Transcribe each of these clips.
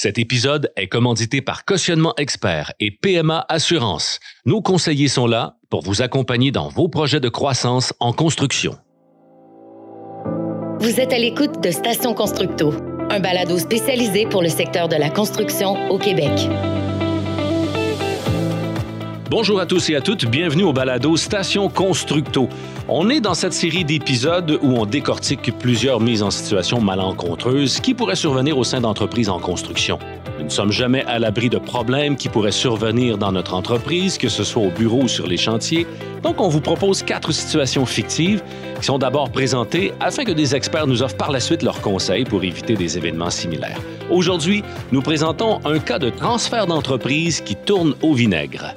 Cet épisode est commandité par Cautionnement Expert et PMA Assurance. Nos conseillers sont là pour vous accompagner dans vos projets de croissance en construction. Vous êtes à l'écoute de Station Constructo, un balado spécialisé pour le secteur de la construction au Québec. Bonjour à tous et à toutes, bienvenue au balado Station Constructo. On est dans cette série d'épisodes où on décortique plusieurs mises en situation malencontreuses qui pourraient survenir au sein d'entreprises en construction. Nous ne sommes jamais à l'abri de problèmes qui pourraient survenir dans notre entreprise, que ce soit au bureau ou sur les chantiers. Donc, on vous propose quatre situations fictives qui sont d'abord présentées afin que des experts nous offrent par la suite leurs conseils pour éviter des événements similaires. Aujourd'hui, nous présentons un cas de transfert d'entreprise qui tourne au vinaigre.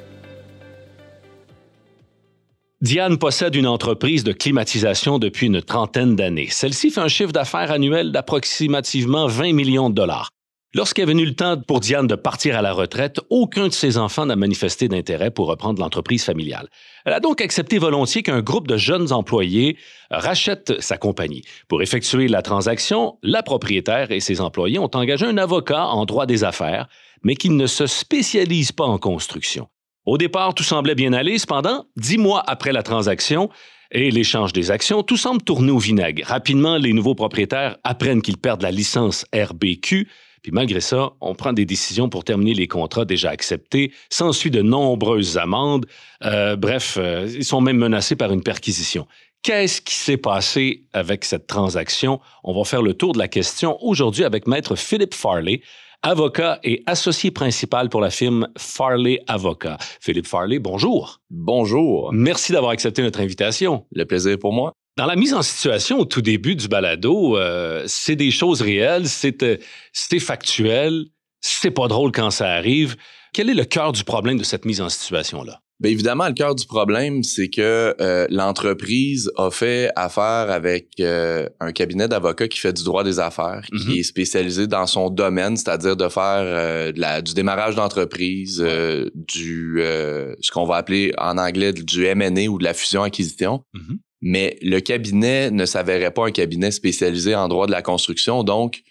Diane possède une entreprise de climatisation depuis une trentaine d'années. Celle-ci fait un chiffre d'affaires annuel d'approximativement 20 millions de dollars. Lorsqu'est venu le temps pour Diane de partir à la retraite, aucun de ses enfants n'a manifesté d'intérêt pour reprendre l'entreprise familiale. Elle a donc accepté volontiers qu'un groupe de jeunes employés rachète sa compagnie. Pour effectuer la transaction, la propriétaire et ses employés ont engagé un avocat en droit des affaires, mais qui ne se spécialise pas en construction. Au départ, tout semblait bien aller. Cependant, dix mois après la transaction et l'échange des actions, tout semble tourner au vinaigre. Rapidement, les nouveaux propriétaires apprennent qu'ils perdent la licence RBQ. Puis malgré ça, on prend des décisions pour terminer les contrats déjà acceptés. S'ensuit de nombreuses amendes. Euh, bref, euh, ils sont même menacés par une perquisition. Qu'est-ce qui s'est passé avec cette transaction? On va faire le tour de la question aujourd'hui avec Maître Philippe Farley, avocat et associé principal pour la firme Farley Avocat. Philippe Farley, bonjour. Bonjour. Merci d'avoir accepté notre invitation. Le plaisir pour moi. Dans la mise en situation au tout début du balado, euh, c'est des choses réelles, c'est euh, factuel, c'est pas drôle quand ça arrive. Quel est le cœur du problème de cette mise en situation-là? Bien évidemment, le cœur du problème, c'est que euh, l'entreprise a fait affaire avec euh, un cabinet d'avocats qui fait du droit des affaires, qui Mhm. est spécialisé dans son domaine, c'est-à-dire de faire euh, de la- du démarrage d'entreprise, euh, du euh, ce qu'on va appeler en anglais du M&A ou de la fusion-acquisition. Mhm. Mais le cabinet ne s'avérait pas un cabinet spécialisé en droit de la construction, donc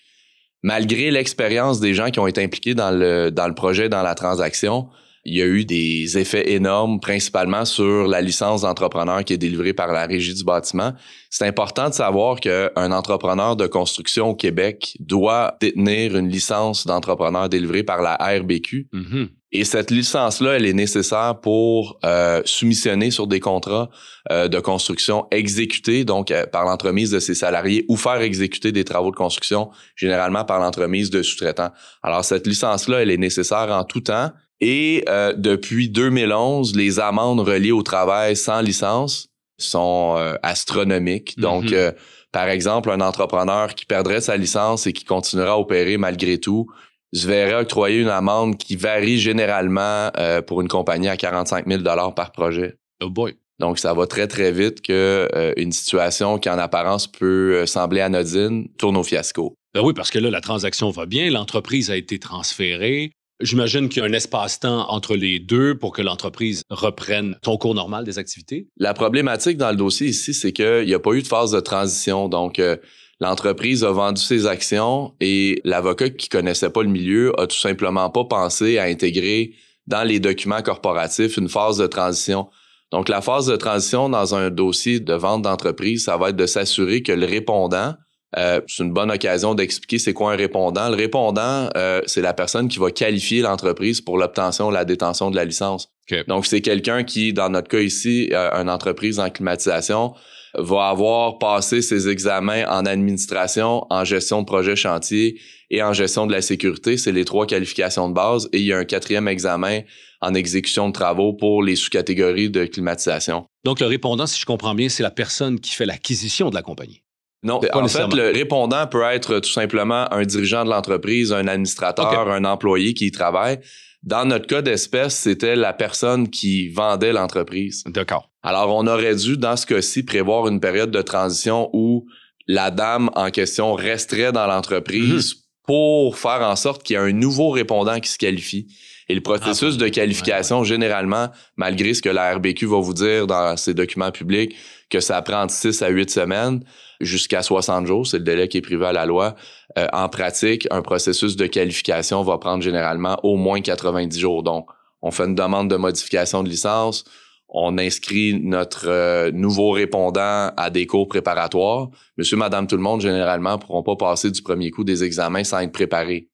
malgré l'expérience des gens qui ont été impliqués dans le dans le projet, dans la transaction, il y a eu des effets énormes, principalement sur la licence d'entrepreneur qui est délivrée par la Régie du bâtiment. C'est important de savoir qu'un entrepreneur de construction au Québec doit détenir une licence d'entrepreneur délivrée par la RBQ. Mhm. Et cette licence-là, elle est nécessaire pour euh, soumissionner sur des contrats euh, de construction exécutés, donc euh, par l'entremise de ses salariés, ou faire exécuter des travaux de construction, généralement par l'entremise de sous-traitants. Alors, cette licence-là, elle est nécessaire en tout temps. Et euh, depuis 2011, les amendes reliées au travail sans licence sont euh, astronomiques. Donc, Mhm. euh, par exemple, un entrepreneur qui perdrait sa licence et qui continuera à opérer malgré tout je verrais octroyer une amende qui varie généralement euh, pour une compagnie à 45 000 par projet. Oh boy. Donc, ça va très, très vite que euh, une situation qui, en apparence, peut euh, sembler anodine tourne au fiasco. Ben oui, parce que là, la transaction va bien, l'entreprise a été transférée. J'imagine qu'il y a un espace-temps entre les deux pour que l'entreprise reprenne son cours normal des activités? La problématique dans le dossier ici, c'est qu'il n'y a pas eu de phase de transition. Donc, euh, l'entreprise a vendu ses actions et l'avocat qui connaissait pas le milieu a tout simplement pas pensé à intégrer dans les documents corporatifs une phase de transition. Donc, la phase de transition dans un dossier de vente d'entreprise, ça va être de s'assurer que le répondant, euh, c'est une bonne occasion d'expliquer c'est quoi un répondant. Le répondant, euh, c'est la personne qui va qualifier l'entreprise pour l'obtention ou la détention de la licence. Donc, c'est quelqu'un qui, dans notre cas ici, euh, une entreprise en climatisation, va avoir passé ses examens en administration, en gestion de projet chantier et en gestion de la sécurité. C'est les trois qualifications de base. Et il y a un quatrième examen en exécution de travaux pour les sous-catégories de climatisation. Donc, le répondant, si je comprends bien, c'est la personne qui fait l'acquisition de la compagnie. Non, Pas en fait, le répondant peut être tout simplement un dirigeant de l'entreprise, un administrateur, un employé qui y travaille. Dans notre cas d'espèce, c'était la personne qui vendait l'entreprise. D'accord. Alors, on aurait dû, dans ce cas-ci, prévoir une période de transition où la dame en question resterait dans l'entreprise pour faire en sorte qu'il y ait un nouveau répondant qui se qualifie. Et le processus Ah, de qualification, généralement, malgré ce que la RBQ va vous dire dans ses documents publics, que ça prend de 6 à 8 semaines jusqu'à 60 jours, c'est le délai qui est privé à la loi, Euh, en pratique, un processus de qualification va prendre généralement au moins 90 jours. Donc, on fait une demande de modification de licence, on inscrit notre euh, nouveau répondant à des cours préparatoires. Monsieur, madame, tout le monde, généralement, pourront pas passer du premier coup des examens sans être préparés.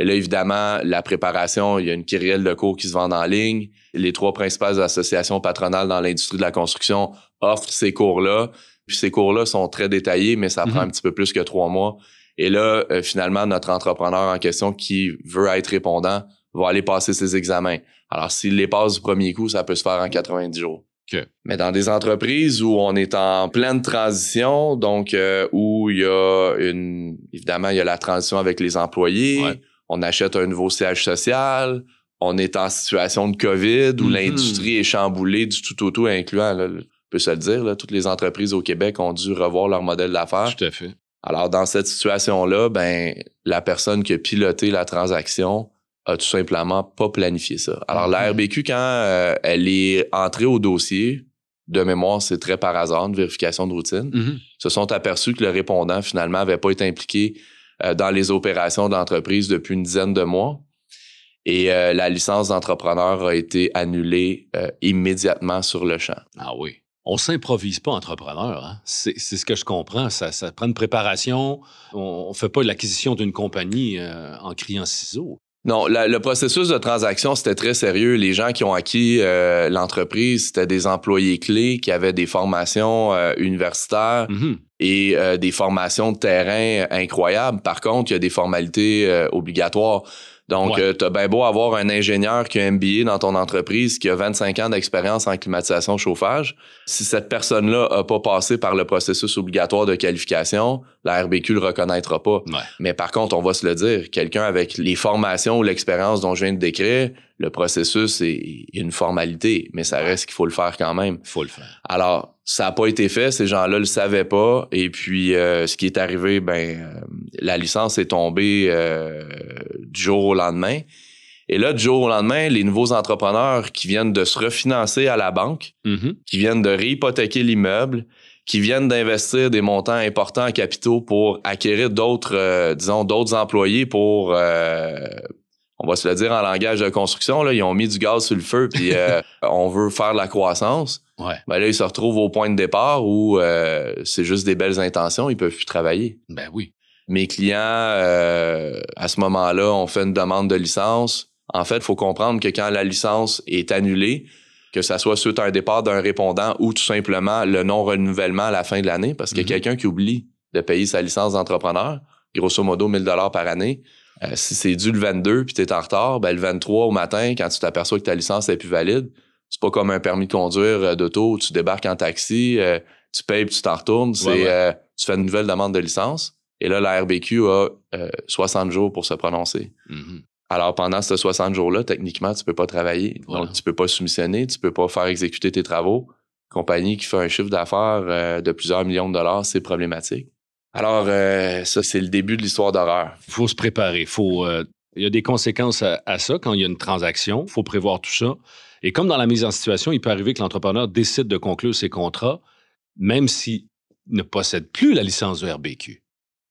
Et là, évidemment, la préparation, il y a une kyrielle de cours qui se vendent en ligne. Les trois principales associations patronales dans l'industrie de la construction offrent ces cours-là. Puis ces cours-là sont très détaillés, mais ça prend Mhm. un petit peu plus que trois mois. Et là, euh, finalement, notre entrepreneur en question qui veut être répondant va aller passer ses examens. Alors, s'il les passe du premier coup, ça peut se faire en 90 jours. Mais dans des entreprises où on est en pleine transition, donc euh, où il y a une... Évidemment, il y a la transition avec les employés, Ouais. On achète un nouveau siège social, on est en situation de COVID où Mhm. l'industrie est chamboulée du tout au tout, incluant, là, on peut se le dire, là, toutes les entreprises au Québec ont dû revoir leur modèle d'affaires. Tout à fait. Alors, dans cette situation-là, ben, la personne qui a piloté la transaction a tout simplement pas planifié ça. Alors, Mhm. la RBQ, quand euh, elle est entrée au dossier, de mémoire, c'est très par hasard, une vérification de routine, Mhm. se sont aperçus que le répondant, finalement, avait pas été impliqué dans les opérations d'entreprise depuis une dizaine de mois. Et euh, la licence d'entrepreneur a été annulée euh, immédiatement sur le champ. Ah oui. On s'improvise pas entrepreneur. Hein? C'est ce que je comprends. Ça, prend une préparation. On ne fait pas l'acquisition d'une compagnie euh, en criant ciseaux. Non, la- le processus de transaction, c'était très sérieux. Les gens qui ont acquis euh, l'entreprise, c'était des employés clés qui avaient des formations euh, universitaires Mhm. et euh, des formations de terrain incroyables. Par contre, il y a des formalités obligatoires. Donc, Ouais. euh, t'as bien beau avoir un ingénieur qui a un MBA dans ton entreprise, qui a 25 ans d'expérience en climatisation chauffage. Si cette personne-là a pas passé par le processus obligatoire de qualification, la RBQ le reconnaîtra pas. Ouais. Mais par contre, on va se le dire, quelqu'un avec les formations ou l'expérience dont je viens de décrire, le processus est une formalité, mais ça reste qu'il faut le faire quand même. faut le faire. Alors, ça n'a pas été fait, ces gens-là le savaient pas, et puis euh, ce qui est arrivé, ben, euh, la licence est tombée euh, du jour au lendemain. Et là, du jour au lendemain, les nouveaux entrepreneurs qui viennent de se refinancer à la banque, Mhm. qui viennent de réhypothéquer l'immeuble, qui viennent d'investir des montants importants en capitaux pour acquérir d'autres, euh, disons, d'autres employés pour, euh, on va se le dire en langage de construction, là, ils ont mis du gaz sur le feu, puis euh, on veut faire de la croissance. Ouais. Ben là, ils se retrouvent au point de départ où euh, c'est juste des belles intentions, ils peuvent plus travailler. Ben oui. Mes clients, euh, à ce moment-là, ont fait une demande de licence. En fait, il faut comprendre que quand la licence est annulée, que ça soit suite à un départ d'un répondant ou tout simplement le non-renouvellement à la fin de l'année, parce que Mhm. quelqu'un qui oublie de payer sa licence d'entrepreneur, grosso modo 1000 dollars par année, euh, si c'est dû le 22 puis tu es en retard, ben le 23 au matin, quand tu t'aperçois que ta licence est plus valide, c'est pas comme un permis de conduire euh, d'auto où tu débarques en taxi, euh, tu payes puis tu t'en retournes. C'est Ouais, ouais. euh, tu fais une nouvelle demande de licence et là la RBQ a euh, 60 jours pour se prononcer. Mhm. Alors pendant ces 60 jours-là, techniquement, tu peux pas travailler. Voilà. Donc tu peux pas soumissionner, tu peux pas faire exécuter tes travaux. Compagnie qui fait un chiffre d'affaires de plusieurs millions de dollars, c'est problématique. Alors euh, ça c'est le début de l'histoire d'horreur. faut se préparer. Faut, euh, il y a des conséquences à, à ça quand il y a une transaction. Il faut prévoir tout ça. Et comme dans la mise en situation, il peut arriver que l'entrepreneur décide de conclure ses contrats, même s'il ne possède plus la licence de RBQ.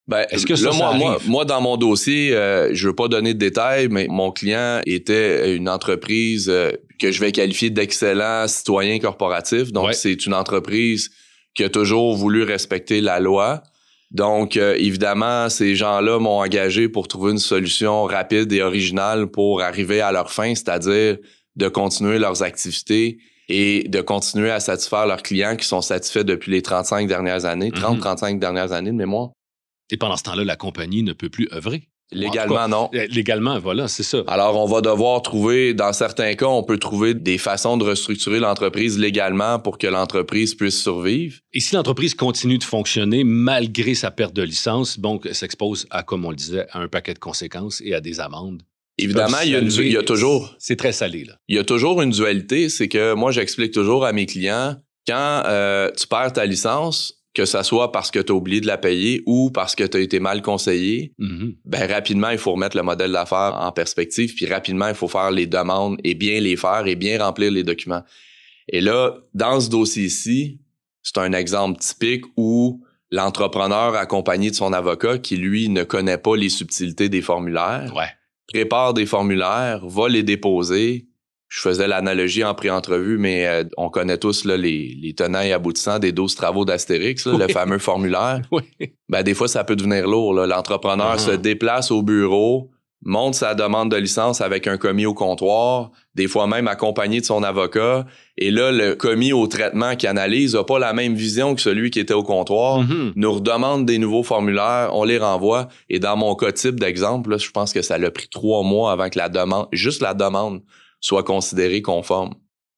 Ben, Est-ce que ça, là, ça moi, moi, arrive? moi, dans mon dossier, euh, je veux pas donner de détails, mais mon client était une entreprise euh, que je vais qualifier d'excellent citoyen corporatif. Donc, Ouais. c'est une entreprise qui a toujours voulu respecter la loi. Donc, euh, évidemment, ces gens-là m'ont engagé pour trouver une solution rapide et originale pour arriver à leur fin, c'est-à-dire de continuer leurs activités et de continuer à satisfaire leurs clients qui sont satisfaits depuis les 35 dernières années, Mhm. 30-35 dernières années de mémoire. Et pendant ce temps-là, la compagnie ne peut plus œuvrer. Légalement, non. Euh, Légalement, voilà, c'est ça. Alors, on va devoir trouver, dans certains cas, on peut trouver des façons de restructurer l'entreprise légalement pour que l'entreprise puisse survivre. Et si l'entreprise continue de fonctionner malgré sa perte de licence, donc elle s'expose à, comme on le disait, à un paquet de conséquences et à des amendes. Évidemment, il y, a une- il y a s'élever. toujours, C'est très salé, là. il y a toujours une dualité. C'est que moi, j'explique toujours à mes clients, quand euh, tu perds ta licence, que ça soit parce que tu as oublié de la payer ou parce que tu as été mal conseillé, Mhm. ben rapidement, il faut remettre le modèle d'affaires en perspective, puis rapidement, il faut faire les demandes et bien les faire et bien remplir les documents. Et là, dans ce dossier-ci, c'est un exemple typique où l'entrepreneur accompagné de son avocat qui, lui, ne connaît pas les subtilités des formulaires, Ouais. prépare des formulaires, va les déposer. Je faisais l'analogie en pré-entrevue, mais euh, on connaît tous là, les, les tenants et aboutissants des 12 travaux d'Astérix, le fameux formulaire. Oui. Ben, des fois, ça peut devenir lourd. L'entrepreneur Mhm. se déplace au bureau, monte sa demande de licence avec un commis au comptoir, des fois même accompagné de son avocat. Et là, le commis au traitement qui analyse n'a pas la même vision que celui qui était au comptoir. Mhm. Nous redemande des nouveaux formulaires, on les renvoie. Et dans mon cas type d'exemple, je pense que ça l'a pris trois mois avant que la demande, juste la demande, soit considérée conforme.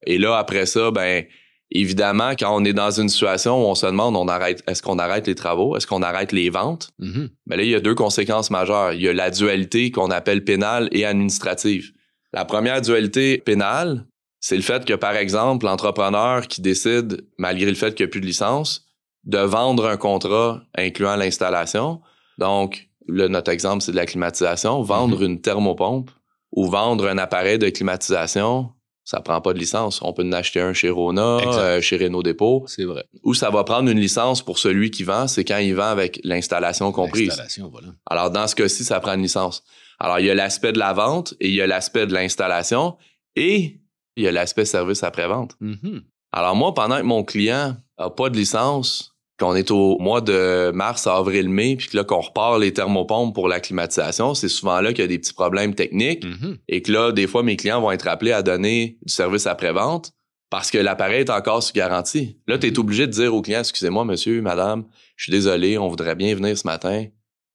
Et là, après ça, ben, évidemment, quand on est dans une situation où on se demande, on arrête, est-ce qu'on arrête les travaux? Est-ce qu'on arrête les ventes? Mhm. Ben là, il y a deux conséquences majeures. Il y a la dualité qu'on appelle pénale et administrative. La première dualité pénale, c'est le fait que, par exemple, l'entrepreneur qui décide, malgré le fait qu'il n'y a plus de licence, de vendre un contrat incluant l'installation. Donc, là, notre exemple, c'est de la climatisation. Vendre une thermopompe ou vendre un appareil de climatisation, ça prend pas de licence. On peut en acheter un chez Rona, euh, chez Renault Dépôt. C'est vrai. Où ça va prendre une licence pour celui qui vend, c'est quand il vend avec l'installation comprise. L'installation, voilà. Alors, dans ce cas-ci, ça prend une licence. Alors, il y a l'aspect de la vente et il y a l'aspect de l'installation et il y a l'aspect service après-vente. Mhm. Alors, moi, pendant que mon client a pas de licence, qu'on est au mois de mars, avril, mai, puis que là, qu'on repart les thermopompes pour la climatisation, c'est souvent là qu'il y a des petits problèmes techniques Mhm. et que là, des fois, mes clients vont être appelés à donner du service après-vente parce que l'appareil est encore sous garantie. Là, tu es obligé de dire au client, excusez-moi, monsieur, madame, je suis désolé, on voudrait bien venir ce matin,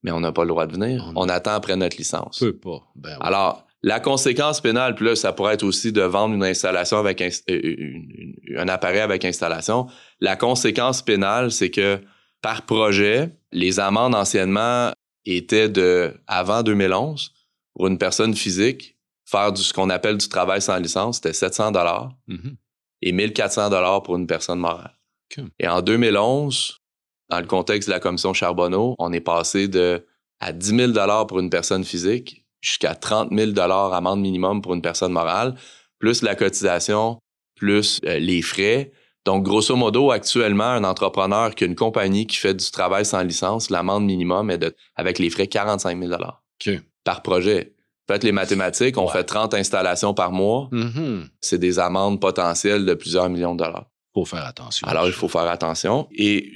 mais on n'a pas le droit de venir. On- On attend après notre licence. Peut pas. Ben, oui. Alors, la conséquence pénale, puis là, ça pourrait être aussi de vendre une installation avec euh, une- une- un appareil avec installation. La conséquence pénale, c'est que par projet, les amendes anciennement étaient de avant 2011 pour une personne physique faire du ce qu'on appelle du travail sans licence, c'était 700 dollars Mhm. et 1400 dollars pour une personne morale. Et en 2011, dans le contexte de la commission Charbonneau, on est passé de à 10 000 dollars pour une personne physique jusqu'à 30 000 dollars amende minimum pour une personne morale, plus la cotisation, plus euh, les frais. Donc, grosso modo, actuellement, un entrepreneur qui a une compagnie qui fait du travail sans licence, l'amende minimum est de, avec les frais, 45 000 OK. par projet. Faites les mathématiques, on Ouais. fait 30 installations par mois, Mhm. c'est des amendes potentielles de plusieurs millions de dollars. Faut faire attention. Alors, il faut faire attention. Et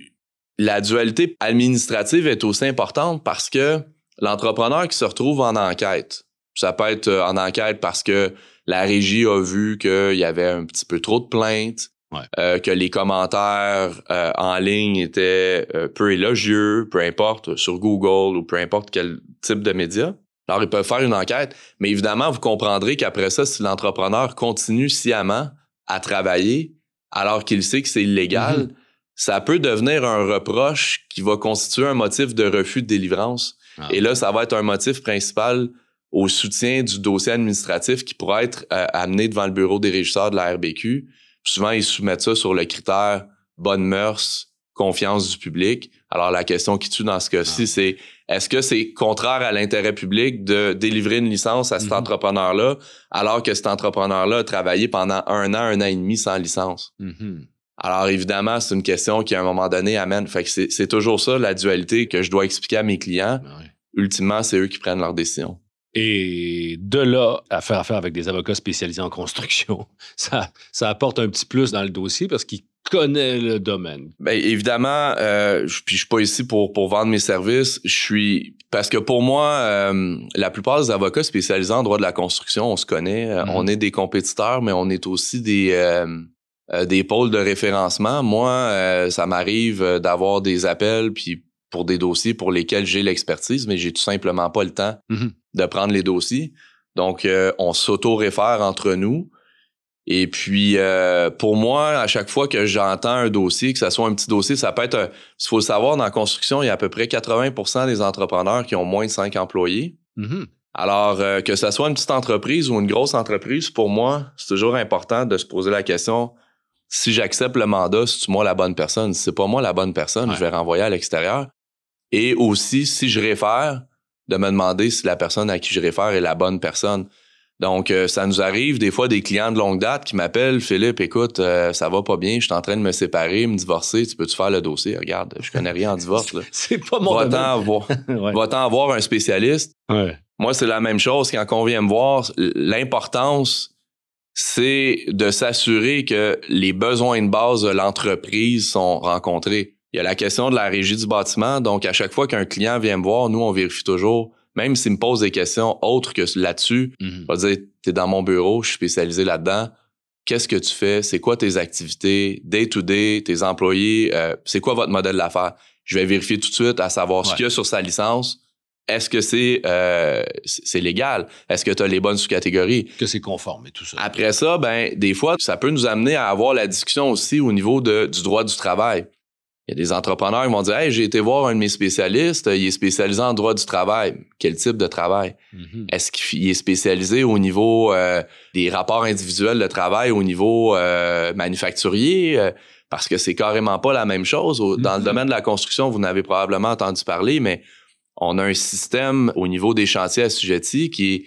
la dualité administrative est aussi importante parce que l'entrepreneur qui se retrouve en enquête, ça peut être euh, en enquête parce que la régie a vu qu'il y avait un petit peu trop de plaintes, Ouais. euh, que les commentaires euh, en ligne étaient euh, peu élogieux, peu importe, sur Google ou peu importe quel type de média. Alors, ils peuvent faire une enquête, mais évidemment, vous comprendrez qu'après ça, si l'entrepreneur continue sciemment à travailler alors qu'il sait que c'est illégal, Mhm. ça peut devenir un reproche qui va constituer un motif de refus de délivrance. Ah. Et là, ça va être un motif principal au soutien du dossier administratif qui pourra être euh, amené devant le bureau des régisseurs de la RBQ. Souvent, ils soumettent ça sur le critère bonne mœurs, confiance du public. Alors, la question qui tue dans ce cas-ci, Ah. c'est est-ce que c'est contraire à l'intérêt public de délivrer une licence à cet Mhm. entrepreneur-là alors que cet entrepreneur-là a travaillé pendant un an, un an et demi sans licence? Mhm. Alors évidemment, c'est une question qui à un moment donné amène. Fait que c'est toujours ça la dualité que je dois expliquer à mes clients. Ben oui. Ultimement, c'est eux qui prennent leurs décisions. Et de là à faire affaire avec des avocats spécialisés en construction, ça, ça apporte un petit plus dans le dossier parce qu'ils connaissent le domaine. Ben évidemment, euh, je, puis je suis pas ici pour pour vendre mes services. Je suis parce que pour moi, euh, la plupart des avocats spécialisés en droit de la construction, on se connaît. Euh, Mhm. On est des compétiteurs, mais on est aussi des des pôles de référencement. Moi, ça m'arrive d'avoir des appels puis pour des dossiers pour lesquels j'ai l'expertise, mais j'ai tout simplement pas le temps Mhm. de prendre les dossiers. Donc, euh, on s'auto-réfère entre nous. Et puis, euh, pour moi, à chaque fois que j'entends un dossier, que ce soit un petit dossier, ça peut être... un- Il faut le savoir, dans la construction, il y a à peu près 80% des entrepreneurs qui ont moins de 5 employés. Mhm. Alors, euh, que ce soit une petite entreprise ou une grosse entreprise, pour moi, c'est toujours important de se poser la question si j'accepte le mandat, c'est moi la bonne personne? Si c'est pas moi la bonne personne, Ouais. je vais renvoyer à l'extérieur. Et aussi, si je réfère, de me demander si la personne à qui je réfère est la bonne personne. Donc, euh, ça nous arrive des fois des clients de longue date qui m'appellent, Philippe, écoute, euh, ça va pas bien, je suis en train de me séparer, me divorcer, tu peux-tu faire le dossier? Regarde, je connais rien en divorce. c'est pas mon Va-t'en voir, va voir un spécialiste. Moi, c'est la même chose quand on vient me voir. L'importance, c'est de s'assurer que les besoins de base de l'entreprise sont rencontrés. Il y a la question de la régie du bâtiment. Donc, à chaque fois qu'un client vient me voir, nous, on vérifie toujours même s'il me pose des questions autres que là-dessus, mm va dire, t'es dans mon bureau, je suis spécialisé là-dedans. Qu'est-ce que tu fais? C'est quoi tes activités? Day-to-day, tes employés? Euh, c'est quoi votre modèle d'affaires? Je vais vérifier tout de suite à savoir ce qu'il y a sur sa licence. Est-ce que c'est euh, c'est légal? Est-ce que tu as les bonnes sous-catégories? Que c'est conforme et tout ça. Après ça, ben des fois, ça peut nous amener à avoir la discussion aussi au niveau de, du droit du travail. Il y a des entrepreneurs qui vont dire Hey, j'ai été voir un de mes spécialistes, il est spécialisé en droit du travail. Quel type de travail? Mm-hmm. Est-ce qu'il est spécialisé au niveau euh, des rapports individuels de travail, au niveau euh, manufacturier? Euh, parce que c'est carrément pas la même chose. Dans le mm-hmm. domaine de la construction, vous n'avez probablement entendu parler, mais on a un système au niveau des chantiers assujettis qui est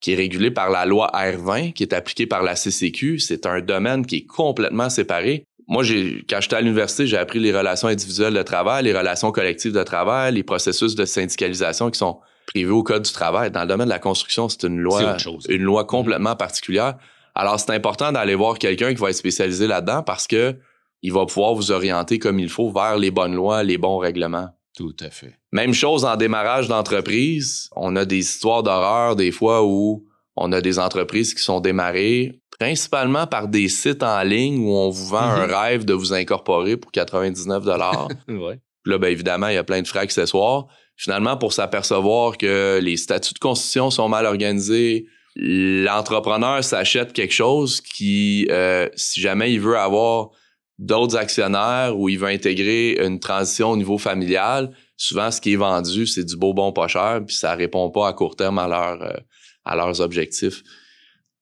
qui est régulé par la loi R20, qui est appliquée par la CCQ. C'est un domaine qui est complètement séparé moi, j'ai, quand j'étais à l'université, j'ai appris les relations individuelles de travail, les relations collectives de travail, les processus de syndicalisation qui sont privés au Code du travail. Dans le domaine de la construction, c'est une loi, une loi complètement particulière. Alors, c'est important d'aller voir quelqu'un qui va être spécialisé là-dedans parce que il va pouvoir vous orienter comme il faut vers les bonnes lois, les bons règlements. Tout à fait. Même chose en démarrage d'entreprise. On a des histoires d'horreur des fois où on a des entreprises qui sont démarrées principalement par des sites en ligne où on vous vend un mhm. rêve de vous incorporer pour 99 dollars. ouais. Là, ben évidemment, il y a plein de frais accessoires. Finalement, pour s'apercevoir que les statuts de constitution sont mal organisés, l'entrepreneur s'achète quelque chose qui, euh, si jamais il veut avoir d'autres actionnaires ou il veut intégrer une transition au niveau familial, souvent ce qui est vendu, c'est du beau bon pas cher, puis ça répond pas à court terme à, leur, euh, à leurs objectifs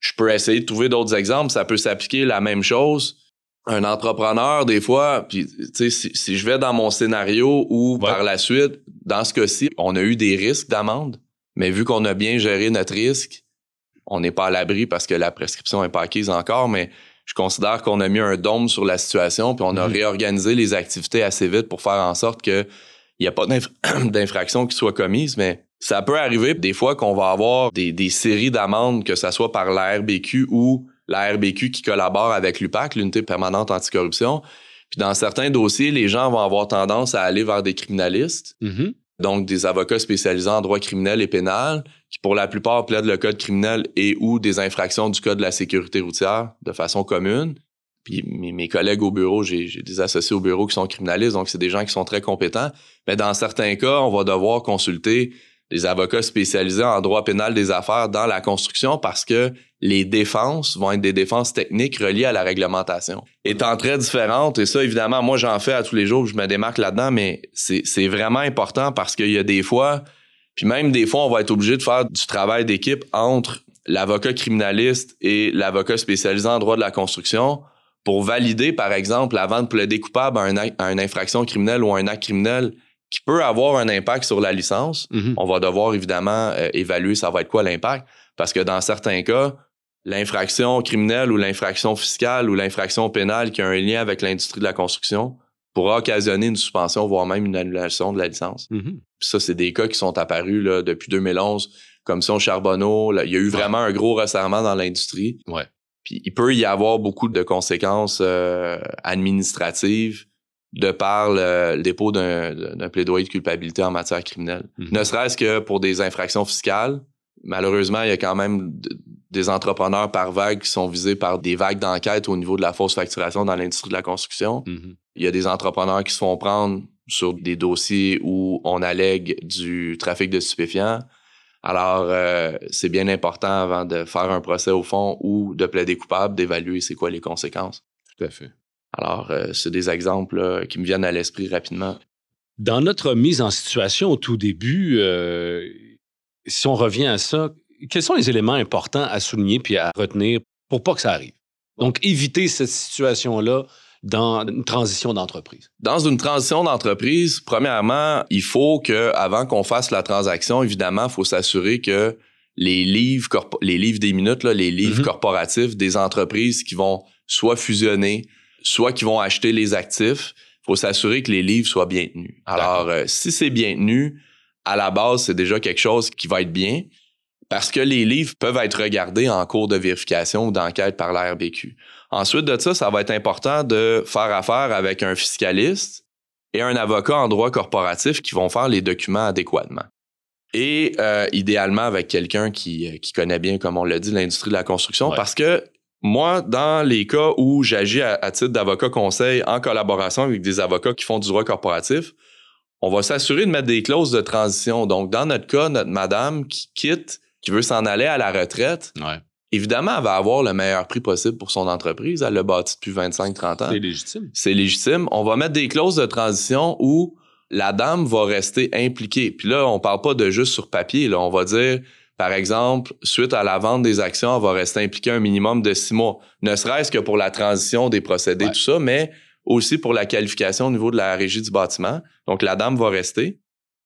je peux essayer de trouver d'autres exemples. Ça peut s'appliquer la même chose. Un entrepreneur, des fois, puis si, si je vais dans mon scénario ou par la suite, dans ce cas-ci, on a eu des risques d'amende, mais vu qu'on a bien géré notre risque, on n'est pas à l'abri parce que la prescription est pas acquise encore, mais je considère qu'on a mis un dôme sur la situation, puis on a mhm. réorganisé les activités assez vite pour faire en sorte qu'il n'y a pas d'infraction qui soit commise, mais ça peut arriver des fois qu'on va avoir des, des séries d'amendes, que ce soit par la RBQ ou la RBQ qui collabore avec l'UPAC, l'unité permanente anticorruption. Puis dans certains dossiers, les gens vont avoir tendance à aller vers des criminalistes, mm-hmm. donc des avocats spécialisés en droit criminel et pénal, qui pour la plupart plaident le code criminel et ou des infractions du code de la sécurité routière de façon commune. Puis mes, mes collègues au bureau, j'ai des associés au bureau qui sont criminalistes, donc c'est des gens qui sont très compétents. Mais dans certains cas, on va devoir consulter des avocats spécialisés en droit pénal des affaires dans la construction parce que les défenses vont être des défenses techniques reliées à la réglementation. Étant très différentes, et ça, évidemment, moi, j'en fais à tous les jours, je me démarque là-dedans, mais c'est vraiment important parce qu'il y a des fois, puis même des fois, on va être obligé de faire du travail d'équipe entre l'avocat criminaliste et l'avocat spécialisé en droit de la construction pour valider, par exemple, avant de plaider coupable à, une infraction criminelle ou à un acte criminel, qui peut avoir un impact sur la licence. Mm-hmm. On va devoir évidemment euh, évaluer ça va être quoi l'impact parce que dans certains cas, l'infraction criminelle ou l'infraction fiscale ou l'infraction pénale qui a un lien avec l'industrie de la construction pourra occasionner une suspension, voire même une annulation de la licence. Mm-hmm. ça, c'est des cas qui sont apparus là, depuis 2011, comme si on Charbonneau. il y a eu vraiment un gros resserrement dans l'industrie. Ouais. Puis il peut y avoir beaucoup de conséquences euh, administratives de par le, dépôt d'un plaidoyer de culpabilité en matière criminelle. Mhm. Ne serait-ce que pour des infractions fiscales. Malheureusement, il y a quand même des entrepreneurs par vague qui sont visés par des vagues d'enquête au niveau de la fausse facturation dans l'industrie de la construction. Mhm. Il y a des entrepreneurs qui se font prendre sur des dossiers où on allègue du trafic de stupéfiants. Alors, euh, c'est bien important avant de faire un procès au fond ou de plaider coupable, d'évaluer c'est quoi les conséquences. Tout à fait. Alors, euh, c'est des exemples qui me viennent à l'esprit rapidement. Dans notre mise en situation au tout début, euh, si on revient à ça, quels sont les éléments importants à souligner puis à retenir pour pas que ça arrive? Donc, éviter cette situation-là dans une transition d'entreprise? Dans une transition d'entreprise, premièrement, il faut que, avant qu'on fasse la transaction, évidemment, il faut s'assurer que les livres, les livres des minutes, là, les livres Mhm. corporatifs des entreprises qui vont soit fusionner, soit qui vont acheter les actifs. Il faut s'assurer que les livres soient bien tenus. Alors, euh, si c'est bien tenu, à la base, c'est déjà quelque chose qui va être bien parce que les livres peuvent être regardés en cours de vérification ou d'enquête par la RBQ. Ensuite de ça, ça va être important de faire affaire avec un fiscaliste et un avocat en droit corporatif qui vont faire les documents adéquatement. Et euh, idéalement avec quelqu'un qui, euh, qui connaît bien, comme on l'a dit, l'industrie de la construction, Ouais. parce que moi, dans les cas où j'agis à, à titre d'avocat conseil en collaboration avec des avocats qui font du droit corporatif, on va s'assurer de mettre des clauses de transition. Donc, dans notre cas, notre madame qui quitte, qui veut s'en aller à la retraite, Ouais. évidemment, elle va avoir le meilleur prix possible pour son entreprise. Elle l'a bâti depuis 25-30 ans C'est légitime. c'est légitime. On va mettre des clauses de transition où la dame va rester impliquée. Puis là, on parle pas de juste sur papier. Là. On va dire, par exemple, suite à la vente des actions, elle va rester impliquée un minimum de six mois. Ne serait-ce que pour la transition des procédés, Ouais. tout ça, mais aussi pour la qualification au niveau de la régie du bâtiment. Donc, la dame va rester.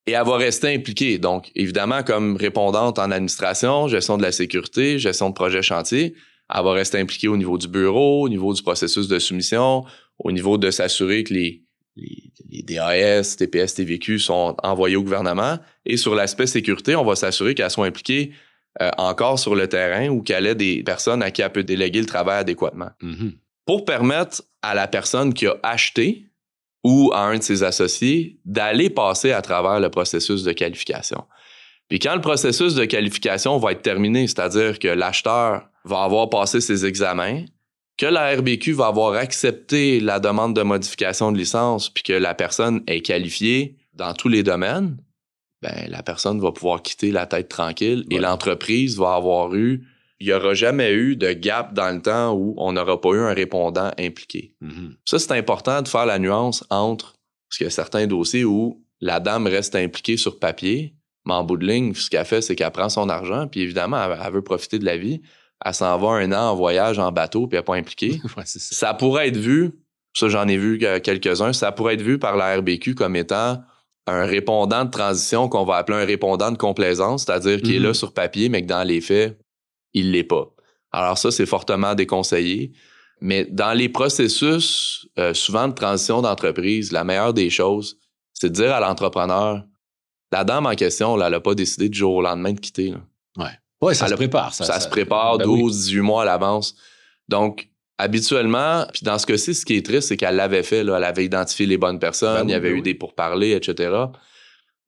Et elle va rester impliquée. Donc, évidemment, comme répondante en administration, gestion de la sécurité, gestion de projet chantier, elle va rester impliquée au niveau du bureau, au niveau du processus de soumission, au niveau de s'assurer que les, les, les DAS, TPS, TVQ sont envoyés au gouvernement. Et sur l'aspect sécurité, on va s'assurer qu'elle soit impliquée euh, encore sur le terrain ou qu'elle ait des personnes à qui elle peut déléguer le travail adéquatement. Mhm. Pour permettre à la personne qui a acheté ou à un de ses associés d'aller passer à travers le processus de qualification. Puis quand le processus de qualification va être terminé, c'est-à-dire que l'acheteur va avoir passé ses examens, que la RBQ va avoir accepté la demande de modification de licence, puis que la personne est qualifiée dans tous les domaines, ben la personne va pouvoir quitter la tête tranquille et Ouais. l'entreprise va avoir eu, il n'y aura jamais eu de gap dans le temps où on n'aura pas eu un répondant impliqué. Mhm. Ça, c'est important de faire la nuance entre, parce qu'il y a certains dossiers où la dame reste impliquée sur papier, mais en bout de ligne, ce qu'elle fait, c'est qu'elle prend son argent, puis évidemment, elle, elle veut profiter de la vie. Elle s'en va un an en voyage en bateau, puis elle n'est pas impliquée. Ouais, ça. ça pourrait être vu, ça j'en ai vu euh, quelques-uns, ça pourrait être vu par la RBQ comme étant un répondant de transition qu'on va appeler un répondant de complaisance, c'est-à-dire qu'il est Mhm. là sur papier, mais que dans les faits, il l'est pas. Alors ça, c'est fortement déconseillé. Mais dans les processus, euh, souvent de transition d'entreprise, la meilleure des choses, c'est de dire à l'entrepreneur, la dame en question, là, elle n'a pas décidé du jour au lendemain de quitter. là. Ouais, ça Elle se prépare. Ça, se prépare Ben 12, oui. 18 mois à l'avance. Donc, habituellement, puis dans ce cas-ci, ce qui est triste, c'est qu'elle l'avait fait. Là, elle avait identifié les bonnes personnes, Ben oui, il y avait ben eu oui. des pourparlers, etc.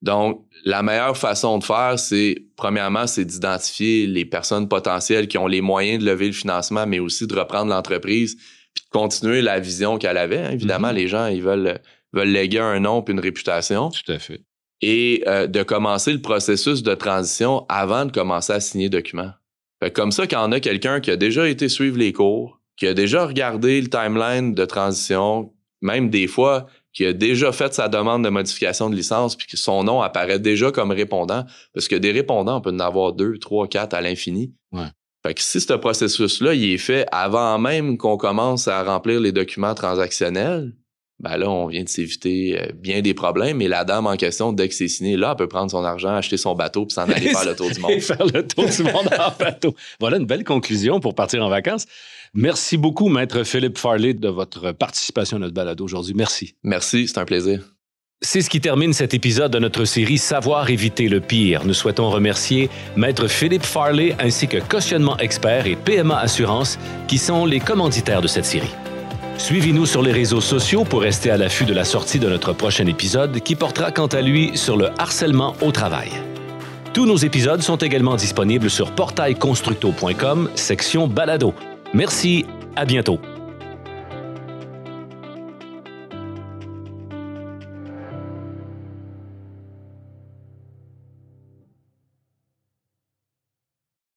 Donc, la meilleure façon de faire, c'est, premièrement, c'est d'identifier les personnes potentielles qui ont les moyens de lever le financement, mais aussi de reprendre l'entreprise, puis de continuer la vision qu'elle avait. hein. Évidemment, Mhm. les gens, ils veulent, veulent léguer un nom puis une réputation Tout à fait. Et euh, de commencer le processus de transition avant de commencer à signer document. Fait comme ça, quand on a quelqu'un qui a déjà été suivre les cours, qui a déjà regardé le timeline de transition, même des fois qui a déjà fait sa demande de modification de licence, puis que son nom apparaît déjà comme répondant, parce que des répondants, on peut en avoir deux, trois, quatre à l'infini. Ouais. Fait que si ce processus-là, il est fait avant même qu'on commence à remplir les documents transactionnels, ben là, on vient de s'éviter euh, bien des problèmes. Et la dame en question, dès que c'est signé, là, elle peut prendre son argent, acheter son bateau, puis s'en aller faire le tour du Et monde. faire le tour du monde en bateau. Voilà une belle conclusion pour partir en vacances. Merci beaucoup, Maître Philippe Farley, de votre participation à notre balado aujourd'hui. Merci. Merci, c'est un plaisir. C'est ce qui termine cet épisode de notre série Savoir éviter le pire. Nous souhaitons remercier Maître Philippe Farley ainsi que Cautionnement Expert et PMA Assurance qui sont les commanditaires de cette série. Suivez-nous sur les réseaux sociaux pour rester à l'affût de la sortie de notre prochain épisode qui portera quant à lui sur le harcèlement au travail. Tous nos épisodes sont également disponibles sur portailconstructo.com, section balado. Merci, à bientôt.